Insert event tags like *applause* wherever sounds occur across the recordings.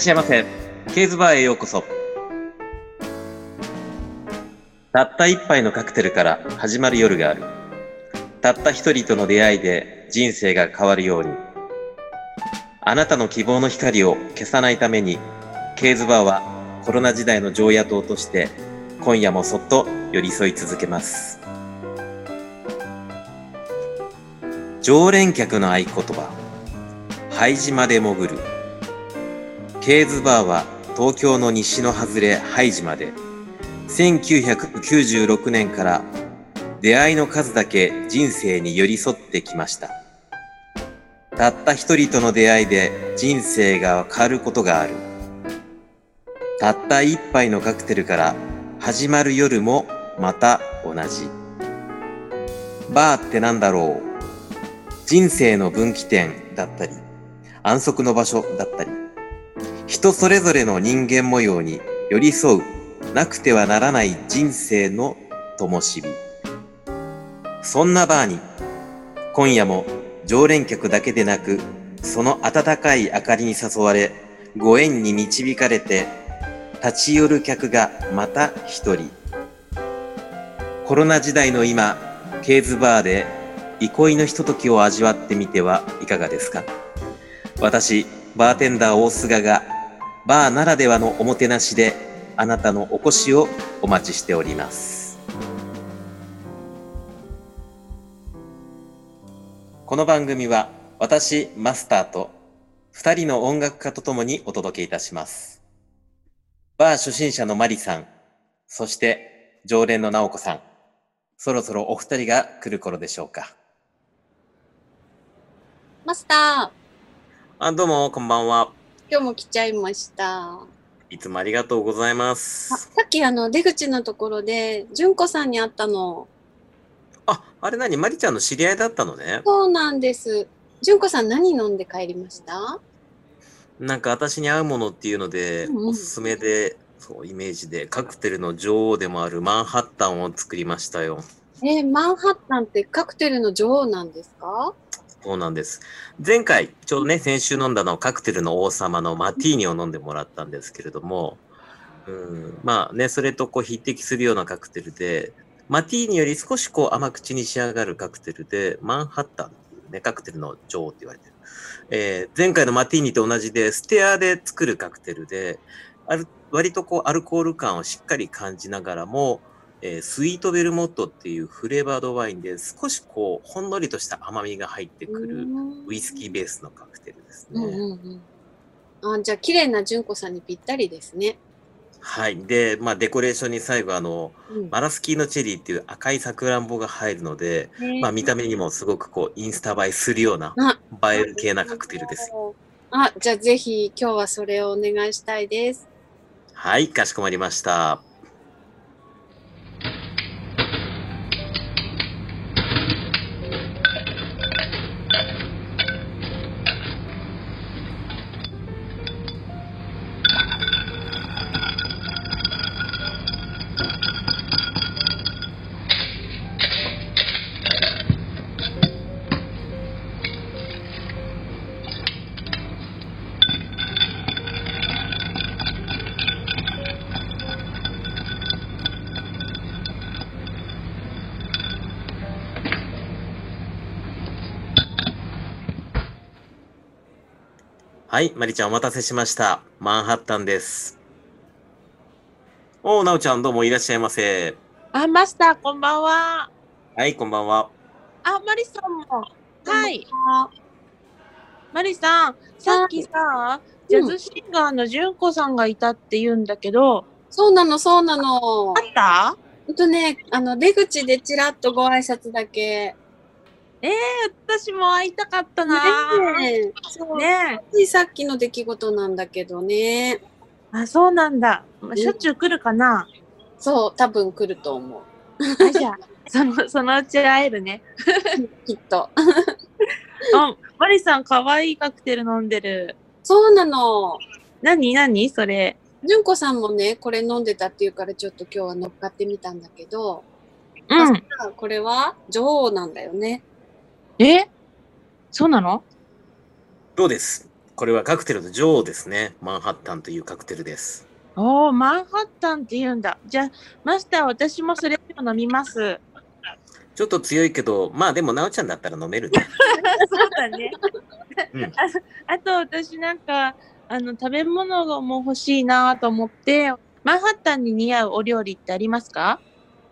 らっしゃいませ。ケーズバーへようこそ。たった一杯のカクテルから始まる夜がある。たった一人との出会いで人生が変わるように。あなたの希望の光を消さないために、ケーズバーはコロナ時代の常夜灯として今夜もそっと寄り添い続けます。常連客の合言葉、拝島で潜る。ケーズバーは東京の西の外れ拝島で、1996年から出会いの数だけ人生に寄り添ってきました。たった一人との出会いで人生が変わることがある。たった一杯のカクテルから始まる夜もまた同じ。バーってなんだろう人生の分岐点だったり、安息の場所だったり、人それぞれの人間模様に寄り添うなくてはならない人生の灯火。そんなバーに、今夜も常連客だけでなく、その温かい明かりに誘われ、ご縁に導かれて、立ち寄る客がまた一人。コロナ時代の今、ケーズバーで憩いのひとときを味わってみてはいかがですか？私、バーテンダー大菅が、バーならではのおもてなしで、あなたのお越しをお待ちしております。この番組は、私、マスターと、二人の音楽家とともにお届けいたします。バー初心者のマリさん、そして、常連の直子さん、そろそろお二人が来る頃でしょうか。マスタあ、どうも、こんばんは。ー、今日も来ちゃいました。いつもありがとうございまあす。さっきあの出口のところで、純子さんに会ったの。あ、あれ何？マリちゃんの知り合いだったのね。そうなんです。純子さん何飲んで帰りました？なんか私に合うものっていうので、うんうんおすすめで、そう、イメージで、カクテルの女王でもあるマンハッタンを作りましたよ。えーマンハッタンってカクテルの女王なんですか？そうなんです。前回、ちょうどね、先週飲んだのカクテルの王様のマティーニを飲んでもらったんですけれども、うん、まあね、それとこう匹敵するようなカクテルで、マティーニより少しこう甘口に仕上がるカクテルで、マンハッタンっていうね、カクテルの女王って言われてる。えー前回のマティーニと同じで、ステアで作るカクテルで、ある割とこうアルコール感をしっかり感じながらも、えースイートベルモットっていうフレーバードワインで少しこうほんのりとした甘みが入ってくるウイスキーベースのカクテルですね。うんうんうん。あじゃあ綺麗な純子さんにぴったりですね。はい。で、まあデコレーションに最後あの、うんマラスキーのチェリーっていう赤いさくらんぼが入るので、まあ見た目にもすごくこうインスタ映えするようなあ映える系なカクテルですよ。あ、じゃあぜひ今日はそれをお願いしたいです。はい、かしこまりました。はい、まりちゃんお待たせしました。マンハッタンです。おー、なおちゃんどうもいらっしゃいませ。あ、マスター、こんばんは。はい、こんばんは。あ、マリさんも。はい。あ。マリさん、さっきさ、ジャズシンガーの純子さんがいたって言うんだけど、そうなの、そうなの。あった？ほんとね、あの、出口でちらっとご挨拶だけ。私も会いたかったな。ねえ。そう。ねついさっきの出来事なんだけどね。あ、そうなんだ。ましょっちゅう来るかな？そう、多分来ると思う。あ、じゃあ、*laughs* その、そのうち会えるね。*laughs* きっと。*laughs* うん、マリさん、可愛いカクテル飲んでる。そうなの。なになにそれ。純子さんもね、これ飲んでたっていうからちょっと今日は乗っかってみたんだけど、うん。あこれは女王なんだよね。え？そうなの？どうですこれはカクテルの女王ですね。マンハッタンというカクテルです。おお、マンハッタンって言うんだ。じゃあ、マスター、私もそれを飲みます。ちょっと強いけど、まあでも、なおちゃんだったら飲めるね。*laughs* そうだね。うんああと、私なんか、あの、食べ物も欲しいなと思って、マンハッタンに似合うお料理ってありますか？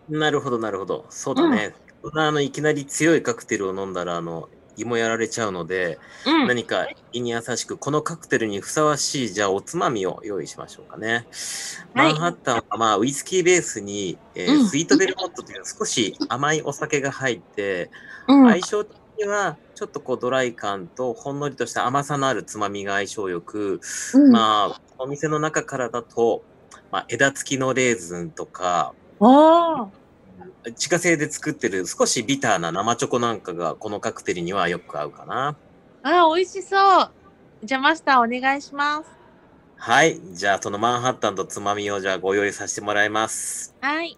なるほど、なるほど。そうだね。そんなあのいきなり強いカクテルを飲んだら、あの、胃もやられちゃうので、うん。何か胃に優しく、このカクテルにふさわしい、じゃあおつまみを用意しましょうかね。はい。マンハッタンは、まあ、ウイスキーベースに、えーうん。スイートベルモットという少し甘いお酒が入って、うん。相性的には、ちょっとこうドライ感とほんのりとした甘さのあるつまみが相性よく、うん。まあ、お店の中からだと、まあ、枝付きのレーズンとか、自家製で作ってる少しビターな生チョコなんかがこのカクテルにはよく合うかな。あー、美味しそう。じゃあ、マスター、お願いします。はい。じゃあ、そのマンハッタンとつまみをじゃあご用意させてもらいます。はい。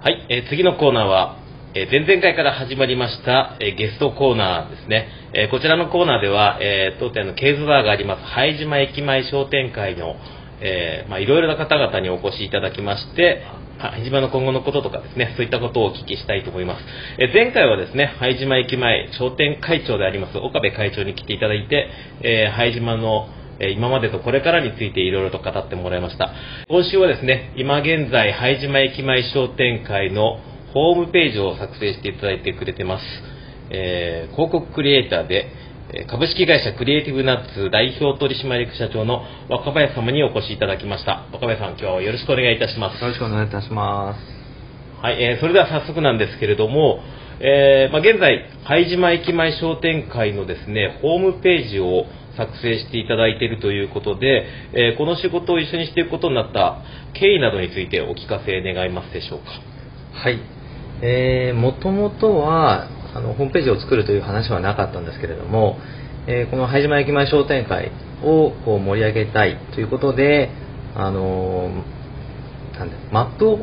はい、えー次のコーナーは、えー前々回から始まりました、えーゲストコーナーですね。えーこちらのコーナーでは、えー当店のケーズバーがあります、拝島駅前商店会の、えーまあ、いろいろな方々にお越しいただきまして、拝島の今後のこととかですね、そういったことをお聞きしたいと思います。え前回はですね、拝島駅前商店会長であります、岡部会長に来ていただいて、えー拝島の今までとこれからについていろいろと語ってもらいました。今週はですね、今現在、拝島駅前商店会のホームページを作成していただいてくれてます。えー広告クリエイターで、株式会社クリエイティブナッツ代表取締役社長の若林様にお越しいただきました。若林さん、今日はよろしくお願いいたします。よろしくお願いいたします。はい、えーそれでは早速なんですけれども、えーまあ、現在、拝島駅前商店会のですね、ホームページを作成していただいているということで、えーこの仕事を一緒にしていくことになった経緯などについてお聞かせ願いますでしょうか。はい。えー、もともとは、あの、ホームページを作るという話はなかったんですけれども、えーこの拝島駅前商店会をこう盛り上げたいということで、あのーなんで、マップを、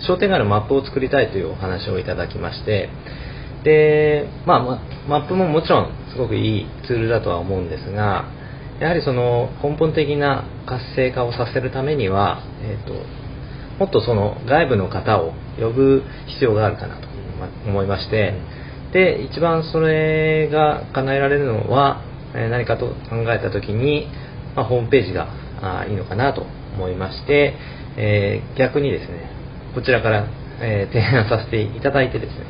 商店街のマップを作りたいというお話をいただきまして、で、まあ、まマップももちろんすごくいいツールだとは思うんですが、やはりその根本的な活性化をさせるためには、えー、ともっとその外部の方を呼ぶ必要があるかなと思いまして、で一番それが叶えられるのは、え何かと考えた時に、まあ、ホームページがあいいのかなと思いまして、えー逆にですねこちらから、えー提案させていただいてですね、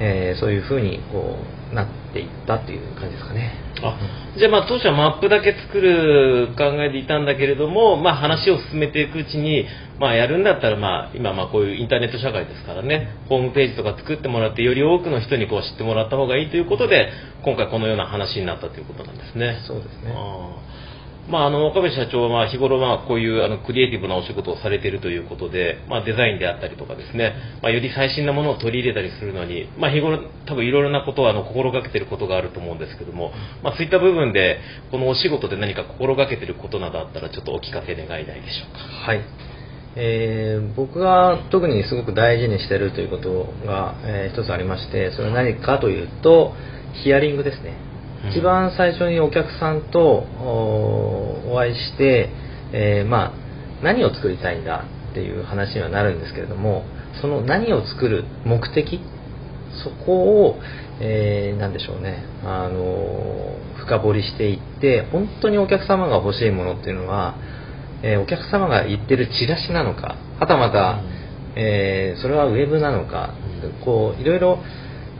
えーそういうふうにこうなっていったっていう感じですかね。あじゃあまあ当初はマップだけ作る考えでいたんだけれども、まあ、話を進めていくうちに、まあ、やるんだったら、まあ、今まあこういうインターネット社会ですからねホームページとか作ってもらってより多くの人にこう知ってもらった方がいいということで今回このような話になったということなんですね。そうですね。あーまあ、あの岡部社長は日頃まあこういうあのクリエイティブなお仕事をされているということで、まあ、デザインであったりとかですね、まあ、より最新なものを取り入れたりするのに、まあ、日頃多分いろいろなことをあの心がけていることがあると思うんですけども、まあ、そういった部分でこのお仕事で何か心がけていることなどあったらちょっとお聞かせ願いたいでしょうか。はい、えー僕が特にすごく大事にしているということが、えー一つありましてそれは何かというとヒアリングですね、一番最初にお客さんとおお会いして、えーまあ、何を作りたいんだっていう話にはなるんですけれどもその何を作る目的そこを、えーなんでしょうね、あの深掘りしていって本当にお客様が欲しいものっていうのは、えーお客様が言ってるチラシなのかはたまた、えーそれはウェブなのか、こういろいろ、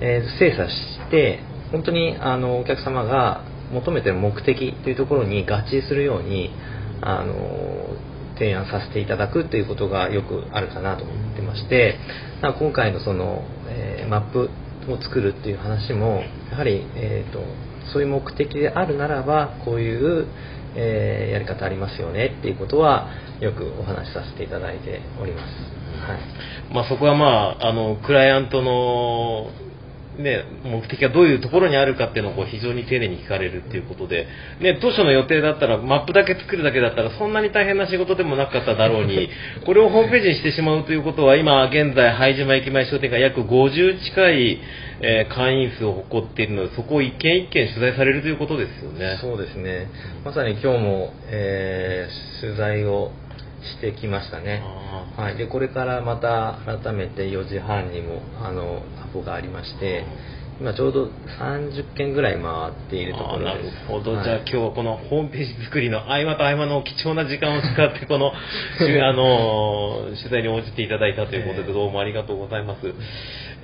えー精査して本当にあのお客様が求めてる目的というところに合致するようにあの提案させていただくということがよくあるかなと思ってまして今回のその、えーマップを作るっていう話もやはり、えー、とそういう目的であるならばこういう、えーやり方ありますよねっていうことはよくお話しさせていただいております。はいまあ、そこは、まあ、あのクライアントのね、目的がどういうところにあるかっていうのをこう非常に丁寧に聞かれるっていうことで、ね、当初の予定だったらマップだけ作るだけだったらそんなに大変な仕事でもなかっただろうに、*laughs* これをホームページにしてしまうということは今現在拝島駅前商店街約50近い、えー会員数を誇っているので、そこを一軒一軒取材されるということですよね。そうですね。まさに今日も、えー取材をしてきましたね。あはい。で、これからまた改めて4時半にも、あの、アポがありまして、今ちょうど30件ぐらい回っているところです。ほど、はいじゃあ今日はこのホームページ作りの合間と合間の貴重な時間を使ってこの *laughs* しあの取材に応じていただいたということええでどうもありがとうございます。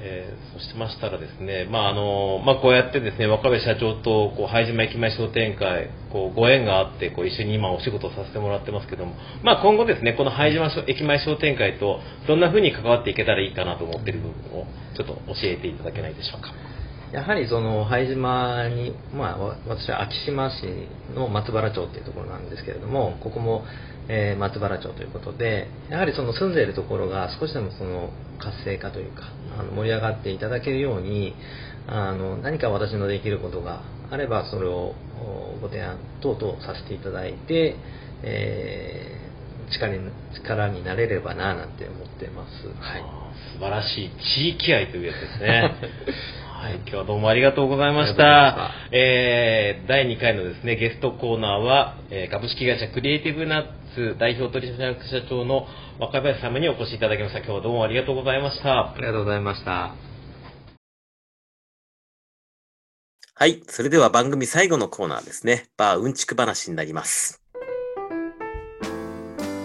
えーそしましたらですね、まああのまあ、こうやってですね若部社長とこう拝島駅前商店会こうご縁があってこう一緒に今お仕事をさせてもらってますけども、まあ、今後ですねこの拝島駅前商店会とどんな風に関わっていけたらいいかなと思っている部分をちょっと教えていただけないでしょうか。やはりその拝島に、まあ、私は昭島市の松原町っていうところなんですけれどもここも、えー松原町ということでやはりその住んでいるところが少しでもその活性化というかあの盛り上がっていただけるようにあの何か私のできることがあればそれをおご提案等々させていただいて、えー力に力になれればななんて思ってます。はい素晴らしい地域愛というやつですね。*laughs* はい、今日はどうもありがとうございました。えー、第2回のですね、ゲストコーナーは、えー株式会社クリエイティブナッツ代表取締役社長の若林様にお越しいただきました。今日はどうもありがとうございましたあ。りがとうございました。はい。それでは番組最後のコーナーですね。バーうんちく話になります。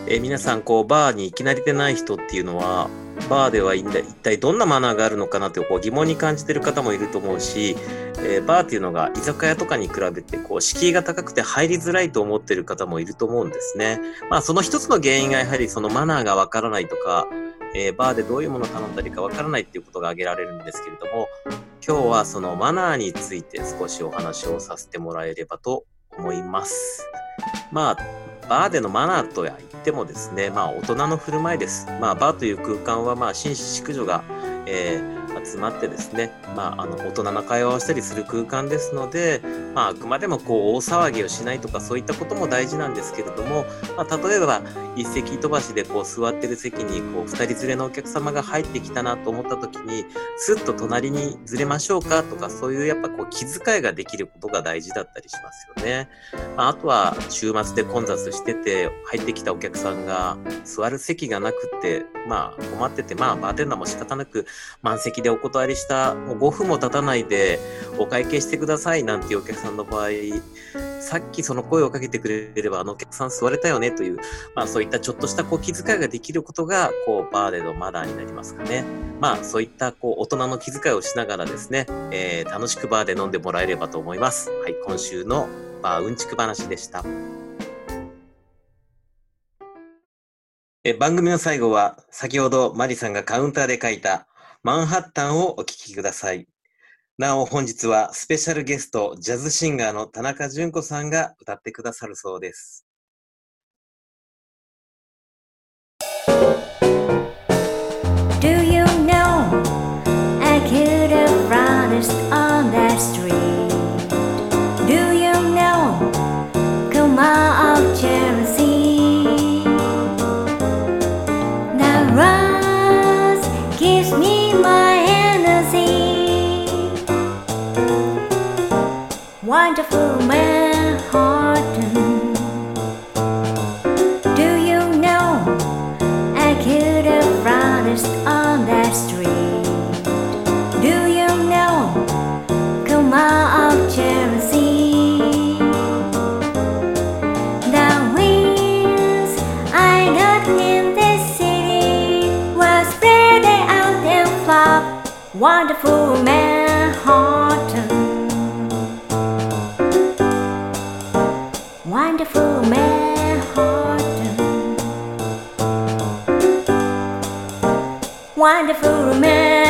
えー皆さん、こう、バーに行き慣れてない人っていうのは、バーでは一体どんなマナーがあるのかなってこう疑問に感じてる方もいると思うし、えーバーっていうのが居酒屋とかに比べてこう敷居が高くて入りづらいと思ってる方もいると思うんですね。まあその一つの原因がやはりそのマナーがわからないとか、えーバーでどういうものを頼んだりかわからないっていうことが挙げられるんですけれども、今日はそのマナーについて少しお話をさせてもらえればと思います。まあ、バーでのマナーとは言ってもですね、まあ大人の振る舞いです。まあバーという空間はまあ紳士淑女が、えー集まってですね、まああの大人な会話をしたりする空間ですので、まああくまでもこう大騒ぎをしないとかそういったことも大事なんですけれども、まあ例えば一席飛ばしでこう座ってる席にこう二人連れのお客様が入ってきたなと思った時に、スッと隣にずれましょうかとか、そういうやっぱこう気遣いができることが大事だったりしますよね。まあ、あとは週末で混雑してて、入ってきたお客さんが座る席がなくて、まあ困ってて、まあバーテンダーも仕方なく満席でお断りした、もう5分も経たないでお会計してくださいなんていうお客さんの場合、さっきその声をかけてくれればあのお客さん座れたよねという、まあそういったちょっとしたこう気遣いができることが、こうバーでのマナーになりますかね。まあそういったこう大人の気遣いをしながらですね、えー楽しくバーで飲んでもらえればと思います。はい、今週のバーうんちく話でした。え番組の最後は先ほどマリさんがカウンターで書いたマンハッタンをお聞きください。なお本日はスペシャルゲストジャズシンガーの田中純子さんが歌ってくださるそうです。Do you know I could have run on that street? Wonderful Manhattan. Do you know? I could have promised on that street. Do you know? Come out of jealousy. The winds I got in this city was spreading out and flop. Wonderful Manhattan. wonderful man Horton. Wonderful man.